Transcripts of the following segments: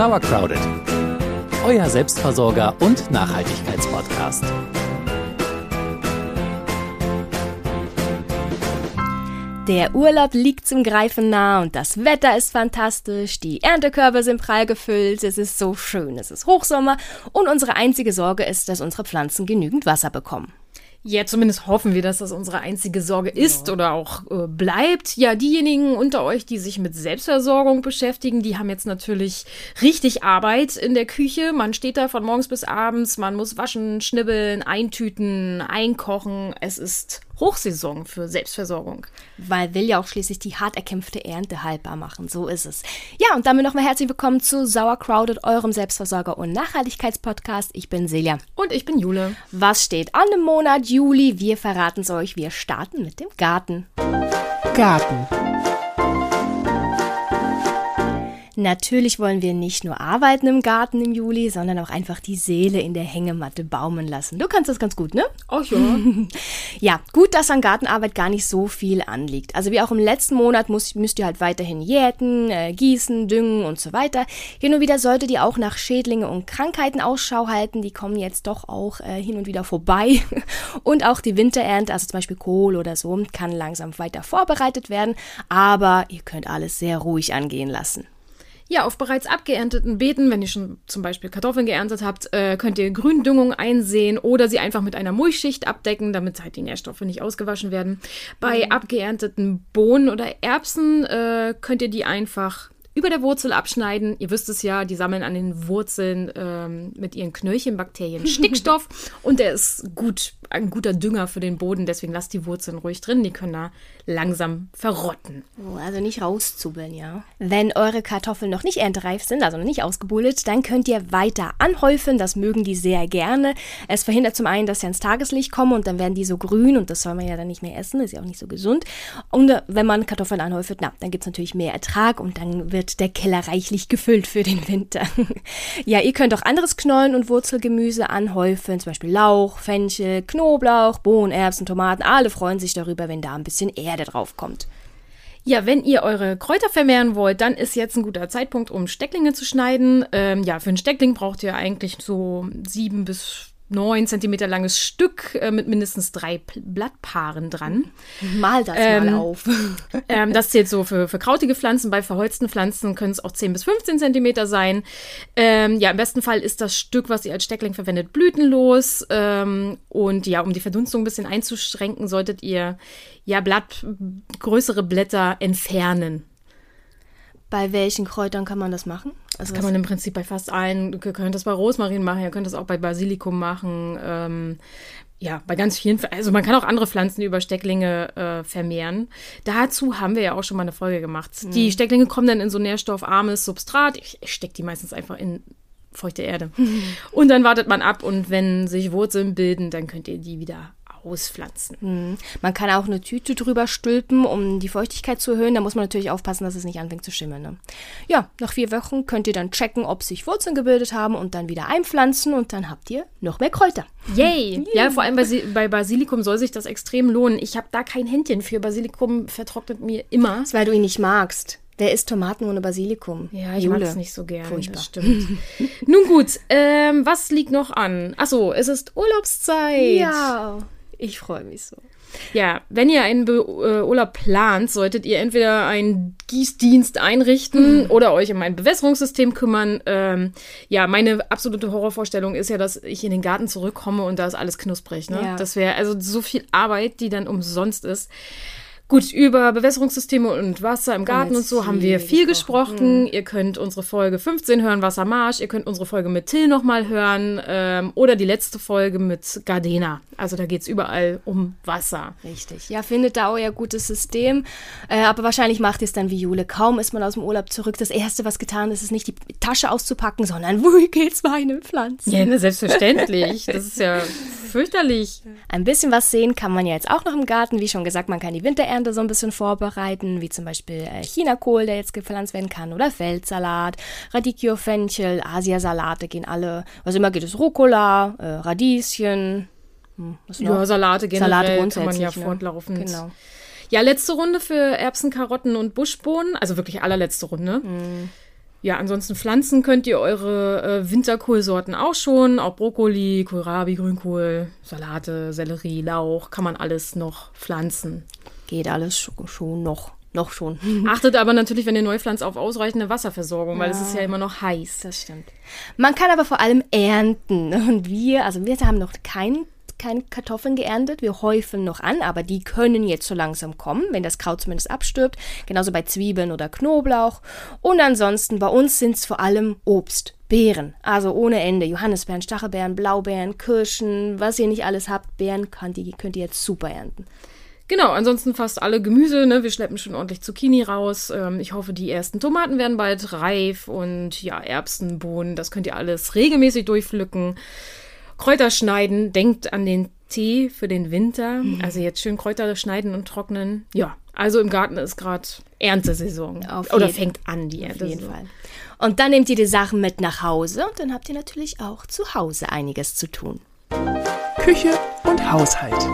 Sauercrowded, euer Selbstversorger und Nachhaltigkeitspodcast. Der Urlaub liegt zum Greifen nah und das Wetter ist fantastisch, die Erntekörbe sind prall gefüllt, es ist so schön, es ist Hochsommer. Und unsere einzige Sorge ist, dass unsere Pflanzen genügend Wasser bekommen. Ja, zumindest hoffen wir, dass das unsere einzige Sorge ist ja. oder auch äh, bleibt. Ja, diejenigen unter euch, die sich mit Selbstversorgung beschäftigen, die haben jetzt natürlich richtig Arbeit in der Küche. Man steht da von morgens bis abends, man muss waschen, schnibbeln, eintüten, einkochen. Es ist Hochsaison für Selbstversorgung. Weil will ja auch schließlich die hart erkämpfte Ernte haltbar machen. So ist es. Ja, und damit nochmal herzlich willkommen zu Sauercrowded, eurem Selbstversorger- und Nachhaltigkeitspodcast. Ich bin Silja. Und ich bin Jule. Was steht an im Monat Juli? Wir verraten es euch. Wir starten mit dem Garten. Garten. Natürlich wollen wir nicht nur arbeiten im Garten im Juli, sondern auch einfach die Seele in der Hängematte baumen lassen. Du kannst das ganz gut, ne? Ach ja. ja, gut, dass an Gartenarbeit gar nicht so viel anliegt. Also wie auch im letzten Monat muss, müsst ihr halt weiterhin jäten, äh, gießen, düngen und so weiter. Hin und wieder solltet ihr auch nach Schädlinge und Krankheiten Ausschau halten. Die kommen jetzt doch auch äh, hin und wieder vorbei. und auch die Winterernte, also zum Beispiel Kohl oder so, kann langsam weiter vorbereitet werden. Aber ihr könnt alles sehr ruhig angehen lassen. Ja, auf bereits abgeernteten Beeten, wenn ihr schon zum Beispiel Kartoffeln geerntet habt, äh, könnt ihr Gründüngung einsehen oder sie einfach mit einer Mulchschicht abdecken, damit halt die Nährstoffe nicht ausgewaschen werden. Bei mhm. abgeernteten Bohnen oder Erbsen äh, könnt ihr die einfach über der Wurzel abschneiden. Ihr wisst es ja, die sammeln an den Wurzeln ähm, mit ihren Knöllchenbakterien Stickstoff und der ist gut, ein guter Dünger für den Boden. Deswegen lasst die Wurzeln ruhig drin, die können da langsam verrotten. Oh, also nicht rauszubbeln, ja. Wenn eure Kartoffeln noch nicht erntereif sind, also noch nicht ausgebullet, dann könnt ihr weiter anhäufen. Das mögen die sehr gerne. Es verhindert zum einen, dass sie ans Tageslicht kommen und dann werden die so grün und das soll man ja dann nicht mehr essen. Das ist ja auch nicht so gesund. Und äh, wenn man Kartoffeln anhäuft, na, dann gibt es natürlich mehr Ertrag und dann wird wird der Keller reichlich gefüllt für den Winter. ja, ihr könnt auch anderes Knollen und Wurzelgemüse anhäufen, zum Beispiel Lauch, Fenchel, Knoblauch, Bohnen, Erbsen, Tomaten. Alle freuen sich darüber, wenn da ein bisschen Erde drauf kommt. Ja, wenn ihr eure Kräuter vermehren wollt, dann ist jetzt ein guter Zeitpunkt, um Stecklinge zu schneiden. Ähm, ja, für einen Steckling braucht ihr eigentlich so sieben bis 9 cm langes Stück äh, mit mindestens drei P Blattpaaren dran. Mal das ähm, mal auf. ähm, das zählt so für, für krautige Pflanzen. Bei verholzten Pflanzen können es auch 10 bis 15 cm sein. Ähm, ja, im besten Fall ist das Stück, was ihr als Steckling verwendet, blütenlos. Ähm, und ja, um die Verdunstung ein bisschen einzuschränken, solltet ihr ja Blatt, größere Blätter entfernen. Bei welchen Kräutern kann man das machen? Also das kann man im Prinzip bei fast allen. Ihr könnt das bei Rosmarin machen, ihr könnt das auch bei Basilikum machen. Ähm, ja, bei ganz vielen, also man kann auch andere Pflanzen über Stecklinge äh, vermehren. Dazu haben wir ja auch schon mal eine Folge gemacht. Mhm. Die Stecklinge kommen dann in so nährstoffarmes Substrat. Ich, ich stecke die meistens einfach in feuchte Erde. Mhm. Und dann wartet man ab und wenn sich Wurzeln bilden, dann könnt ihr die wieder auspflanzen. Mhm. Man kann auch eine Tüte drüber stülpen, um die Feuchtigkeit zu erhöhen. Da muss man natürlich aufpassen, dass es nicht anfängt zu schimmern. Ne? Ja, nach vier Wochen könnt ihr dann checken, ob sich Wurzeln gebildet haben und dann wieder einpflanzen und dann habt ihr noch mehr Kräuter. Yay! Ja, vor allem bei, bei, Basilikum soll sich das extrem lohnen. Ich habe da kein Händchen für. Basilikum vertrocknet mir immer. Das ist, weil du ihn nicht magst. Wer isst Tomaten ohne Basilikum? Ja, ich mag es nicht so gerne. Furchtbar. Das stimmt. Nun gut, ähm, was liegt noch an? Achso, es ist Urlaubszeit. Ja. Ich freue mich so. Ja, wenn ihr einen Be äh, Urlaub plant, solltet ihr entweder einen Gießdienst einrichten mhm. oder euch um ein Bewässerungssystem kümmern. Ähm, ja, meine absolute Horrorvorstellung ist ja, dass ich in den Garten zurückkomme und da ist alles knusprig. Ne? Ja. Das wäre also so viel Arbeit, die dann umsonst ist. Gut, über Bewässerungssysteme und Wasser im Garten und so haben wir viel gesprochen. gesprochen. Ihr könnt unsere Folge 15 hören, Wassermarsch. Ihr könnt unsere Folge mit Till nochmal hören. Ähm, oder die letzte Folge mit Gardena. Also da geht es überall um Wasser. Richtig. Ja, findet da euer gutes System. Äh, aber wahrscheinlich macht ihr es dann wie Jule. Kaum ist man aus dem Urlaub zurück. Das Erste, was getan ist, ist nicht die Tasche auszupacken, sondern wo geht's meine Pflanzen? Ja, selbstverständlich. das ist ja fürchterlich. Ein bisschen was sehen kann man ja jetzt auch noch im Garten. Wie schon gesagt, man kann die Winterernte so ein bisschen vorbereiten, wie zum Beispiel äh, Chinakohl, der jetzt gepflanzt werden kann, oder Feldsalat, Radicchio, Fenchel, Asiasalate gehen alle. Was immer geht, ist Rucola, äh, Radieschen. Hm, ja, Salate generell Salate kann man ja ne? fortlaufend. Genau. Ja, letzte Runde für Erbsen, Karotten und Buschbohnen. Also wirklich allerletzte Runde. Mhm. ja, ansonsten pflanzen könnt ihr eure äh, Winterkohlsorten auch schon. Auch Brokkoli, Kohlrabi, Grünkohl, Salate, Sellerie, Lauch, kann man alles noch pflanzen. Geht alles schon, noch. Noch schon. Achtet aber natürlich, wenn ihr neu pflanzt, auf ausreichende Wasserversorgung, weil es ist ja immer noch heiß. Das stimmt. Man kann aber vor allem ernten. Und wir, also wir haben noch kein, keine Kartoffeln geerntet. Wir häufen noch an, aber die können jetzt so langsam kommen, wenn das Kraut zumindest abstirbt. Genauso bei Zwiebeln oder Knoblauch. Und ansonsten bei uns sind es vor allem Obst. Beeren, also ohne Ende. Johannisbeeren, Stachelbeeren, Blaubeeren, Kirschen, was ihr nicht alles habt. Beeren könnt ihr, könnt ihr jetzt super ernten. Genau, ansonsten fast alle Gemüse. Ne? Wir schleppen schon ordentlich Zucchini raus. Ähm, ich hoffe, die ersten Tomaten werden bald reif und ja, Erbsen, Bohnen, das könnt ihr alles regelmäßig durchpflücken. Kräuter schneiden, denkt an den Tee für den Winter. Mhm. Also jetzt schön Kräuter schneiden und trocknen. Ja, also im Garten ist gerade Erntesaison. Auf Oder jeden- fängt an die Auf Erntesaison. jeden Fall. Und dann nehmt ihr die Sachen mit nach Hause und dann habt ihr natürlich auch zu Hause einiges zu tun. Küche und Haushalt.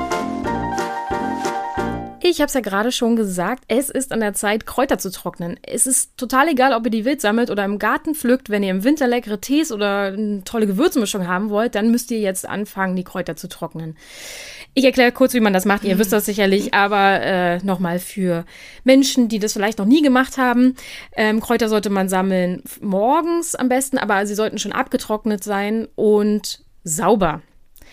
Ich habe es ja gerade schon gesagt, es ist an der Zeit, Kräuter zu trocknen. Es ist total egal, ob ihr die wild sammelt oder im Garten pflückt. Wenn ihr im Winter leckere Tees oder eine tolle Gewürzmischung haben wollt, dann müsst ihr jetzt anfangen, die Kräuter zu trocknen. Ich erkläre kurz, wie man das macht. Ihr wisst das sicherlich, aber äh, nochmal für Menschen, die das vielleicht noch nie gemacht haben. Ähm, Kräuter sollte man sammeln morgens am besten, aber sie sollten schon abgetrocknet sein und sauber.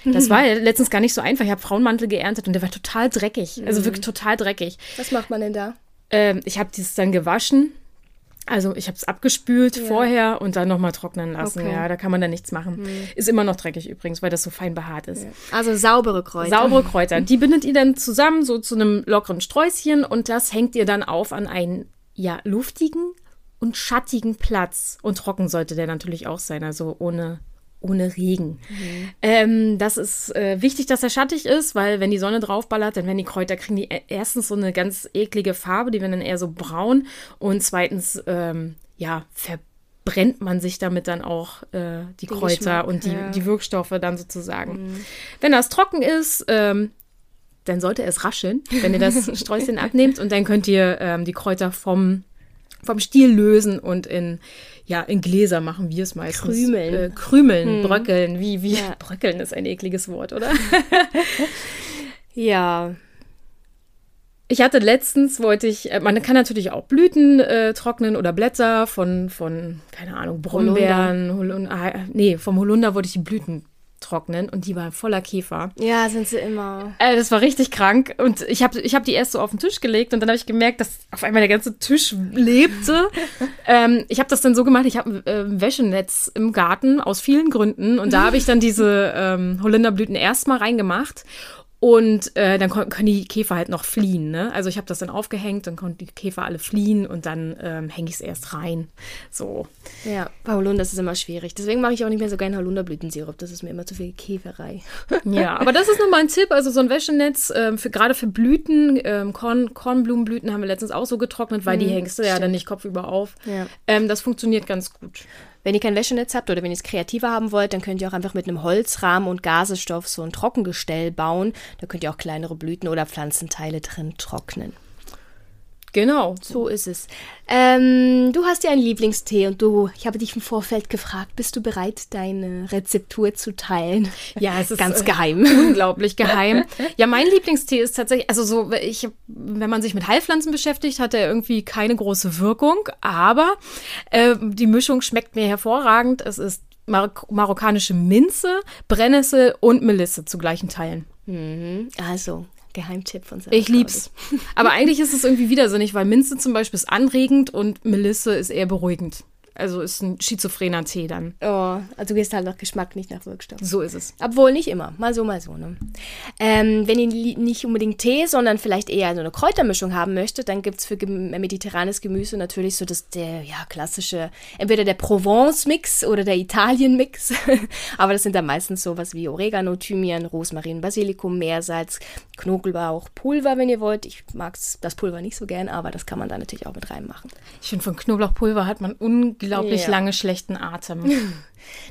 Das war ja letztens gar nicht so einfach. Ich habe Frauenmantel geerntet und der war total dreckig. Also wirklich total dreckig. Was macht man denn da? Ähm, ich habe dieses dann gewaschen. Also ich habe es abgespült vorher und dann nochmal trocknen lassen. Okay. Ja, da kann man dann nichts machen. Ist immer noch dreckig übrigens, weil das so fein behaart ist. Also saubere Kräuter. Saubere Kräuter. Die bindet ihr dann zusammen, so zu einem lockeren Sträußchen und das hängt ihr dann auf an einen, ja, luftigen und schattigen Platz. Und trocken sollte der natürlich auch sein, also ohne, ohne Regen. Ähm, das ist äh, wichtig, dass er schattig ist, weil wenn die Sonne draufballert, dann werden die Kräuter, kriegen die e- erstens so eine ganz eklige Farbe, die werden dann eher so braun und zweitens, ähm, ja, verbrennt man sich damit dann auch äh, die Den Kräuter Geschmack, und die, ja. die Wirkstoffe dann sozusagen. Wenn das trocken ist, ähm, dann sollte es rascheln, wenn ihr das Sträußchen abnehmt und dann könnt ihr ähm, die Kräuter vom, vom Stiel lösen und in, ja, in Gläser machen wir es meistens. Krümeln. Äh, krümeln, bröckeln, wie, wie, Ja. bröckeln ist ein ekliges Wort, oder? Ja. Ich hatte letztens, wollte ich, äh, man kann natürlich auch Blüten äh, trocknen oder Blätter von, von, keine Ahnung, Brombeeren, Holunder, nee, vom Holunder wollte ich die Blüten trocknen und die waren voller Käfer. Ja, sind sie immer. Äh, das war richtig krank und ich habe ich hab die erst so auf den Tisch gelegt und dann habe ich gemerkt, dass auf einmal der ganze Tisch lebte. ähm, ich habe das dann so gemacht, ich habe äh, ein Wäschenetz im Garten aus vielen Gründen und da habe ich dann diese ähm, Holunderblüten erstmal reingemacht und äh, dann können die Käfer halt noch fliehen. Ne? Also ich habe das dann aufgehängt, dann konnten die Käfer alle fliehen und dann ähm, hänge ich es erst rein. So. Ja, bei Holunder ist es immer schwierig. Deswegen mache ich auch nicht mehr so gerne Holunderblütensirup. Das ist mir immer zu viel Käferei. Ja, aber das ist nur mal ein Tipp. Also so ein Wäschenetz, ähm, für, gerade für Blüten, ähm, Korn, Kornblumenblüten haben wir letztens auch so getrocknet, weil die hängst du ja dann nicht kopfüber auf. Ja. Ähm, das funktioniert ganz gut. Wenn ihr kein Wäschenetz habt oder wenn ihr es kreativer haben wollt, dann könnt ihr auch einfach mit einem Holzrahmen und Gasestoff so ein Trockengestell bauen. Da könnt ihr auch kleinere Blüten oder Pflanzenteile drin trocknen. Genau. So ist es. Ähm, du hast ja einen Lieblingstee und du, ich habe dich im Vorfeld gefragt, bist du bereit, deine Rezeptur zu teilen? Ja, es ist Ganz äh, geheim. unglaublich geheim. Ja, mein Lieblingstee ist tatsächlich, also so, ich, wenn man sich mit Heilpflanzen beschäftigt, hat er irgendwie keine große Wirkung, aber äh, die Mischung schmeckt mir hervorragend. Es ist Marok marokkanische Minze, Brennnessel und Melisse zu gleichen Teilen. Also, Geheimtipp von Sarah. Ich lieb's. Aber eigentlich ist es irgendwie widersinnig, weil Minze zum Beispiel ist anregend und Melisse ist eher beruhigend. Also ist ein schizophrener Tee dann. Oh, also du gehst halt nach Geschmack, nicht nach Wirkstoff. So ist es. Obwohl nicht immer, mal so, mal so. Ne? Ähm, wenn ihr nicht unbedingt Tee, sondern vielleicht eher so eine Kräutermischung haben möchtet, dann gibt es für mediterranes Gemüse natürlich so das der ja, klassische, entweder der Provence-Mix oder der Italien-Mix. Aber das sind dann meistens sowas wie Oregano, Thymian, Rosmarin, Basilikum, Meersalz, Knoblauch, Pulver, wenn ihr wollt. Ich mag das Pulver nicht so gern, aber das kann man da natürlich auch mit reinmachen. Ich finde, von Knoblauchpulver hat man unglaublich Ja. lange schlechten Atem.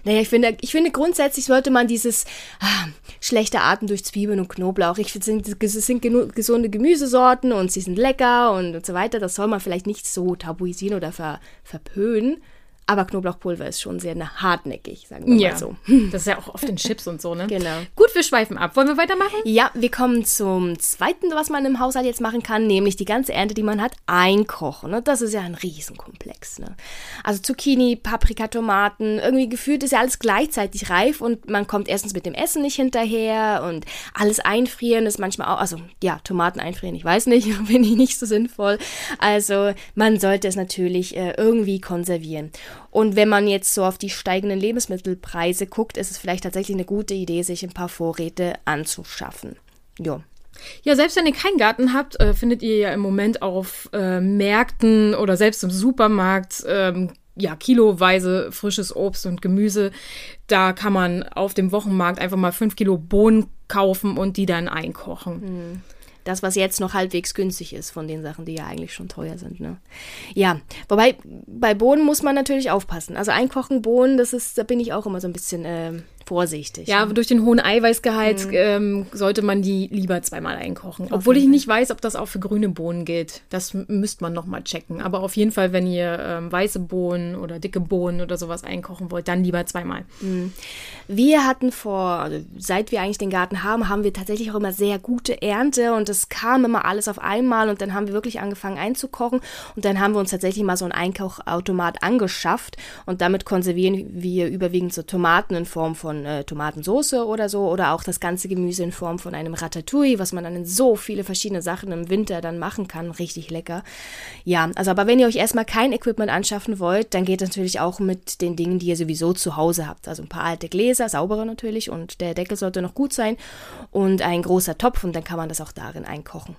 Naja, ich finde, ich finde grundsätzlich sollte man dieses ah, schlechte Atem durch Zwiebeln und Knoblauch. Ich finde, es sind, gesunde Gemüsesorten und sie sind lecker und, und so weiter. Das soll man vielleicht nicht so tabuisieren oder ver, verpönen. Aber Knoblauchpulver ist schon sehr hartnäckig, sagen wir Ja, mal so. das ist ja auch oft in Chips und so, ne? Genau. Gut, wir schweifen ab. Wollen wir weitermachen? Ja, wir kommen zum zweiten, was man im Haushalt jetzt machen kann, nämlich die ganze Ernte, die man hat, einkochen. Ne? Das ist ja ein Riesenkomplex. Ne? Also Zucchini, Paprika, Tomaten, irgendwie gefühlt ist ja alles gleichzeitig reif und man kommt erstens mit dem Essen nicht hinterher und alles einfrieren ist manchmal auch, also ja, Tomaten einfrieren, ich weiß nicht, finde ich nicht so sinnvoll. Also man sollte es natürlich äh, irgendwie konservieren. Und wenn man jetzt so auf die steigenden Lebensmittelpreise guckt, ist es vielleicht tatsächlich eine gute Idee, sich ein paar Vorräte anzuschaffen. Ja. Ja, selbst wenn ihr keinen Garten habt, äh, findet ihr ja im Moment auf äh, Märkten oder selbst im Supermarkt ähm, ja, kiloweise frisches Obst und Gemüse. Da kann man auf dem Wochenmarkt einfach mal fünf Kilo Bohnen kaufen und die dann einkochen. Das, was jetzt noch halbwegs günstig ist von den Sachen, die ja eigentlich schon teuer sind. Ne? Ja, wobei bei Bohnen muss man natürlich aufpassen. Also einkochen Bohnen, das ist, da bin ich auch immer so ein bisschen ähm, vorsichtig. Ja, aber durch den hohen Eiweißgehalt ähm, sollte man die lieber zweimal einkochen. Obwohl ich nicht weiß, ob das auch für grüne Bohnen gilt. Das müsste man nochmal checken. Aber auf jeden Fall, wenn ihr ähm, weiße Bohnen oder dicke Bohnen oder sowas einkochen wollt, dann lieber zweimal. Wir hatten vor, also seit wir eigentlich den Garten haben, haben wir tatsächlich auch immer sehr gute Ernte und es kam immer alles auf einmal und dann haben wir wirklich angefangen einzukochen und dann haben wir uns tatsächlich mal so einen Einkochautomat angeschafft und damit konservieren wir überwiegend so Tomaten in Form von äh, Tomatensauce oder so oder auch das ganze Gemüse in Form von einem Ratatouille, was man dann in so viele verschiedene Sachen im Winter dann machen kann. Richtig lecker. Ja, also aber wenn ihr euch erstmal kein Equipment anschaffen wollt, dann geht natürlich auch mit den Dingen, die ihr sowieso zu Hause habt. Also ein paar alte Gläser, saubere natürlich und der Deckel sollte noch gut sein und ein großer Topf und dann kann man das auch darin einkochen.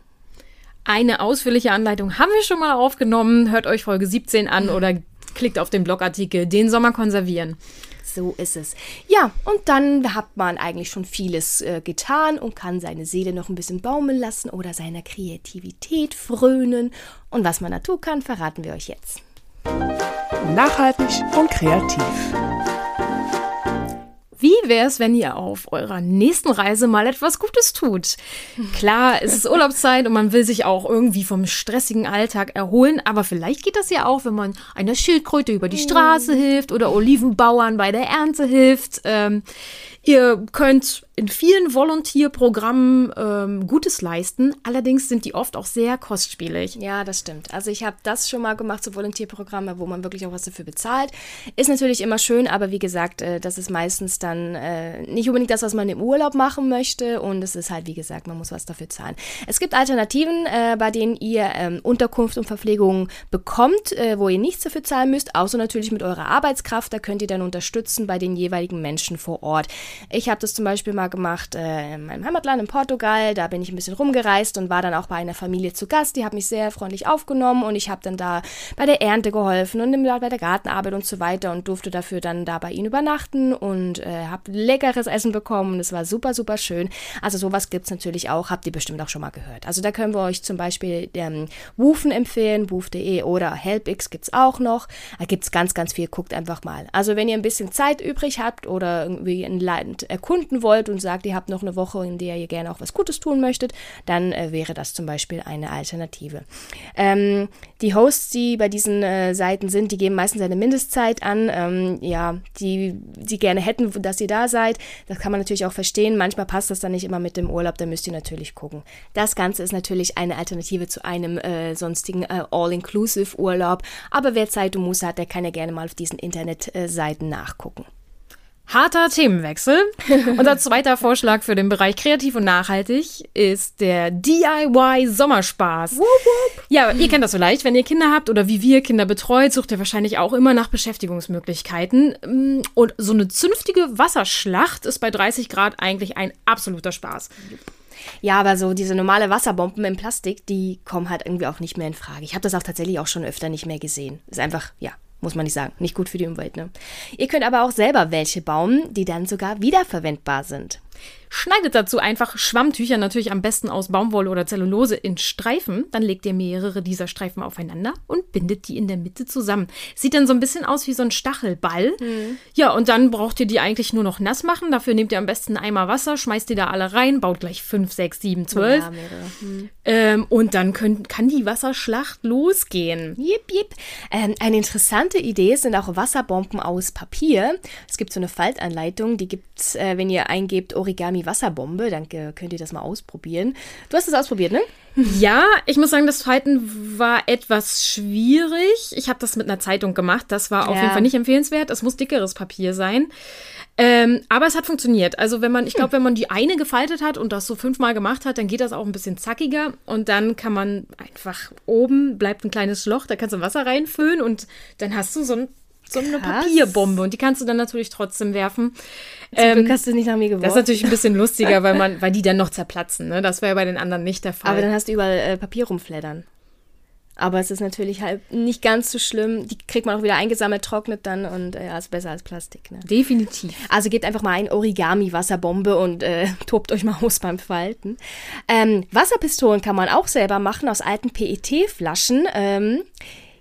Eine ausführliche Anleitung haben wir schon mal aufgenommen. Hört euch Folge 17 an oder klickt auf den Blogartikel Den Sommer konservieren. So ist es. Ja, und dann hat man eigentlich schon vieles äh, getan und kann seine Seele noch ein bisschen baumeln lassen oder seiner Kreativität frönen. Und was man da tun kann, verraten wir euch jetzt. Nachhaltig und kreativ. Wie wäre es, wenn ihr auf eurer nächsten Reise mal etwas Gutes tut? Klar, es ist Urlaubszeit und man will sich auch irgendwie vom stressigen Alltag erholen, aber vielleicht geht das ja auch, wenn man einer Schildkröte über die Straße hilft oder Olivenbauern bei der Ernte hilft. Ähm, ihr könnt in vielen Volontierprogrammen ähm, Gutes leisten, allerdings sind die oft auch sehr kostspielig. Ja, das stimmt. Also ich habe das schon mal gemacht, so Volontierprogramme, wo man wirklich auch was dafür bezahlt. Ist natürlich immer schön, aber wie gesagt, äh, das ist meistens dann äh, nicht unbedingt das, was man im Urlaub machen möchte. Und es ist halt, wie gesagt, man muss was dafür zahlen. Es gibt Alternativen, äh, bei denen ihr ähm, Unterkunft und Verpflegung bekommt, äh, wo ihr nichts dafür zahlen müsst, außer natürlich mit eurer Arbeitskraft. Da könnt ihr dann unterstützen bei den jeweiligen Menschen vor Ort. Ich habe das zum Beispiel mal gemacht äh, in meinem Heimatland in Portugal. Da bin ich ein bisschen rumgereist und war dann auch bei einer Familie zu Gast. Die hat mich sehr freundlich aufgenommen und ich habe dann da bei der Ernte geholfen und bei der Gartenarbeit und so weiter und durfte dafür dann da bei ihnen übernachten und äh, habe leckeres Essen bekommen. Das war super, super schön. Also sowas gibt's natürlich auch, habt ihr bestimmt auch schon mal gehört. Also da können wir euch zum Beispiel ähm, Woofen empfehlen, woof.de oder HelpX gibt's auch noch. Da gibt's ganz, ganz viel. Guckt einfach mal. Also wenn ihr ein bisschen Zeit übrig habt oder irgendwie ein Land erkunden wollt und sagt, ihr habt noch eine Woche, in der ihr gerne auch was Gutes tun möchtet, dann äh, wäre das zum Beispiel eine Alternative. Ähm, die Hosts, die bei diesen äh, Seiten sind, die geben meistens eine Mindestzeit an, ähm, ja, die sie gerne hätten, dass ihr da seid. Das kann man natürlich auch verstehen. Manchmal passt das dann nicht immer mit dem Urlaub, da müsst ihr natürlich gucken. Das Ganze ist natürlich eine Alternative zu einem äh, sonstigen äh, All-Inclusive-Urlaub. Aber wer Zeit und Muße hat, der kann ja gerne mal auf diesen Internetseiten nachgucken. Harter Themenwechsel. Unser zweiter Vorschlag für den Bereich kreativ und nachhaltig ist der DIY Sommerspaß. Ja, ihr kennt das vielleicht, wenn ihr Kinder habt oder wie wir Kinder betreut, sucht ihr wahrscheinlich auch immer nach Beschäftigungsmöglichkeiten. Mm, Und so eine zünftige Wasserschlacht ist bei 30 Grad eigentlich ein absoluter Spaß. Ja, aber so diese normale Wasserbomben im Plastik, die kommen halt irgendwie auch nicht mehr in Frage. Ich habe das auch tatsächlich auch schon öfter nicht mehr gesehen. Ist einfach, ja, muss man nicht sagen, nicht gut für die Umwelt. Ne? Ihr könnt aber auch selber welche bauen, die dann sogar wiederverwendbar sind. Schneidet dazu einfach Schwammtücher, natürlich am besten aus Baumwolle oder Zellulose, in Streifen. Dann legt ihr mehrere dieser Streifen aufeinander und bindet die in der Mitte zusammen. Sieht dann so ein bisschen aus wie so ein Stachelball. Mhm. Ja, und dann braucht ihr die eigentlich nur noch nass machen. Dafür nehmt ihr am besten einen Eimer Wasser, schmeißt die da alle rein, baut gleich 5, 6, 7, 12. Ja, mhm. ähm, und dann könnt, kann die Wasserschlacht losgehen. Jip, jip. Ähm, eine interessante Idee sind auch Wasserbomben aus Papier. Es gibt so eine Faltanleitung, die gibt es, äh, wenn ihr eingebt Origami Wasserbombe. Dann könnt ihr das mal ausprobieren. Du hast es ausprobiert, ne? Ja, ich muss sagen, das Falten war etwas schwierig. Ich habe das mit einer Zeitung gemacht. Das war auf ja. jeden Fall nicht empfehlenswert. Es muss dickeres Papier sein. Ähm, aber es hat funktioniert. Also wenn man, ich glaube, wenn man die eine gefaltet hat und das so fünfmal gemacht hat, dann geht das auch ein bisschen zackiger und dann kann man einfach oben bleibt ein kleines Loch, da kannst du Wasser reinfüllen und dann hast du so ein so eine Krass. Papierbombe und die kannst du dann natürlich trotzdem werfen. Zum ähm, Glück hast du nicht nach mir geworfen. Das ist natürlich ein bisschen lustiger, weil man, weil die dann noch zerplatzen. Ne? Das wäre ja bei den anderen nicht der Fall. Aber dann hast du überall äh, Papier rumfleddern. Aber es ist natürlich halt nicht ganz so schlimm. Die kriegt man auch wieder eingesammelt, trocknet dann und äh, ist besser als Plastik. Ne? Definitiv. Also gebt einfach mal ein Origami-Wasserbombe und äh, tobt euch mal aus beim Falten. Ähm, Wasserpistolen kann man auch selber machen aus alten PET-Flaschen. Ähm,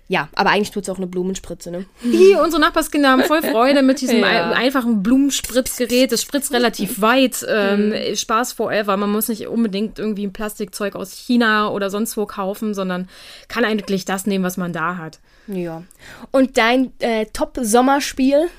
ja, aber eigentlich tut es auch eine Blumenspritze, ne? Hi, unsere Nachbarskinder haben voll Freude mit diesem ja. einfachen Blumenspritzgerät. Das spritzt relativ weit. Ähm, mhm. Spaß forever. Man muss nicht unbedingt irgendwie ein Plastikzeug aus China oder sonst wo kaufen, sondern kann eigentlich das nehmen, was man da hat. Ja. Und dein äh, Top-Sommerspiel?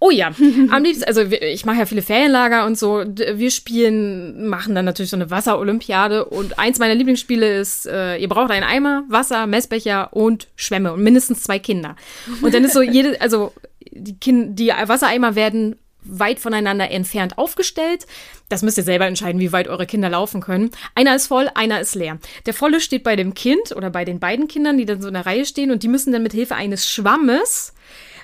Oh ja, am liebsten, also ich mache ja viele Ferienlager und so. Wir spielen, machen dann natürlich so eine Wasserolympiade und eins meiner Lieblingsspiele ist, äh, ihr braucht einen Eimer, Wasser, Messbecher und Schwämme und mindestens zwei Kinder. Und dann ist so jede, also die, kind, die Wassereimer werden weit voneinander entfernt aufgestellt. Das müsst ihr selber entscheiden, wie weit eure Kinder laufen können. Einer ist voll, einer ist leer. Der volle steht bei dem Kind oder bei den beiden Kindern, die dann so in der Reihe stehen und die müssen dann mit Hilfe eines Schwammes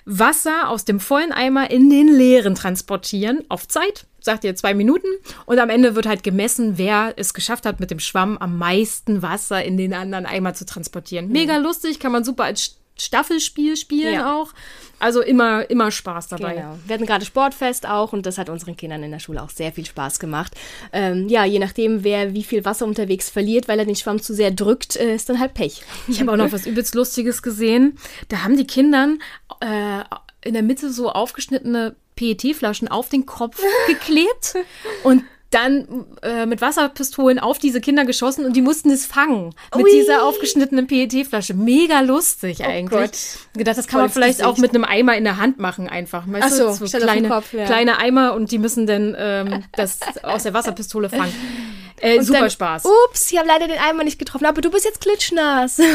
Wasser aus dem vollen Eimer in den leeren transportieren, auf Zeit, sagt ihr zwei Minuten. Und am Ende wird halt gemessen, wer es geschafft hat, mit dem Schwamm am meisten Wasser in den anderen Eimer zu transportieren. Mega lustig, kann man super als Staffelspiel spielen ja. auch. Also immer, immer Spaß dabei. Genau. Wir hatten gerade Sportfest auch und das hat unseren Kindern in der Schule auch sehr viel Spaß gemacht. Ähm, ja, je nachdem, wer wie viel Wasser unterwegs verliert, weil er den Schwamm zu sehr drückt, äh, ist dann halt Pech. Ich habe auch noch was übelst Lustiges gesehen. Da haben die Kindern äh, in der Mitte so aufgeschnittene PET-Flaschen auf den Kopf geklebt und dann äh, mit Wasserpistolen auf diese Kinder geschossen und die mussten es fangen mit Ui. dieser aufgeschnittenen PET-Flasche. Mega lustig oh eigentlich. Gott. Gedacht, das kann Voll man vielleicht Gesicht. auch mit einem Eimer in der Hand machen einfach. Weißt Ach so, so kleine, Kopf, ja. kleine Eimer und die müssen dann ähm, das aus der Wasserpistole fangen. Äh, super dann, Spaß. Ups, ich habe leider den Eimer nicht getroffen, aber du bist jetzt klitschnass.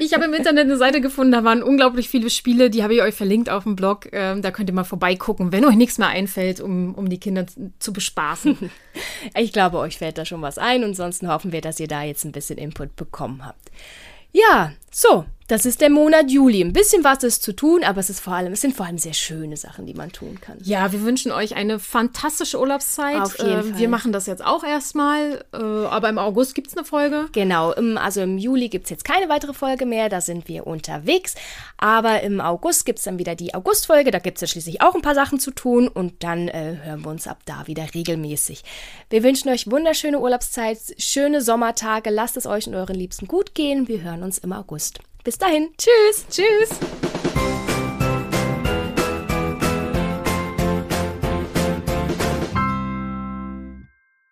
Ich habe im Internet eine Seite gefunden, da waren unglaublich viele Spiele, die habe ich euch verlinkt auf dem Blog. Ähm, da könnt ihr mal vorbeigucken, wenn euch nichts mehr einfällt, um, um die Kinder zu bespaßen. Ich glaube, euch fällt da schon was ein und sonst hoffen wir, dass ihr da jetzt ein bisschen Input bekommen habt. Ja, so, das ist der Monat Juli. Ein bisschen was ist zu tun, aber es ist vor allem, es sind vor allem sehr schöne Sachen, die man tun kann. Ja, wir wünschen euch eine fantastische Urlaubszeit. Auf jeden äh, Fall. Wir machen das jetzt auch erstmal, äh, aber im August gibt es eine Folge. Genau, im, also im Juli gibt es jetzt keine weitere Folge mehr, da sind wir unterwegs. Aber im August gibt es dann wieder die Augustfolge, da gibt es ja schließlich auch ein paar Sachen zu tun und dann äh, hören wir uns ab da wieder regelmäßig. Wir wünschen euch wunderschöne Urlaubszeit, schöne Sommertage, lasst es euch und euren Liebsten gut gehen. Wir hören uns im August. Bis dahin. Tschüss. Tschüss.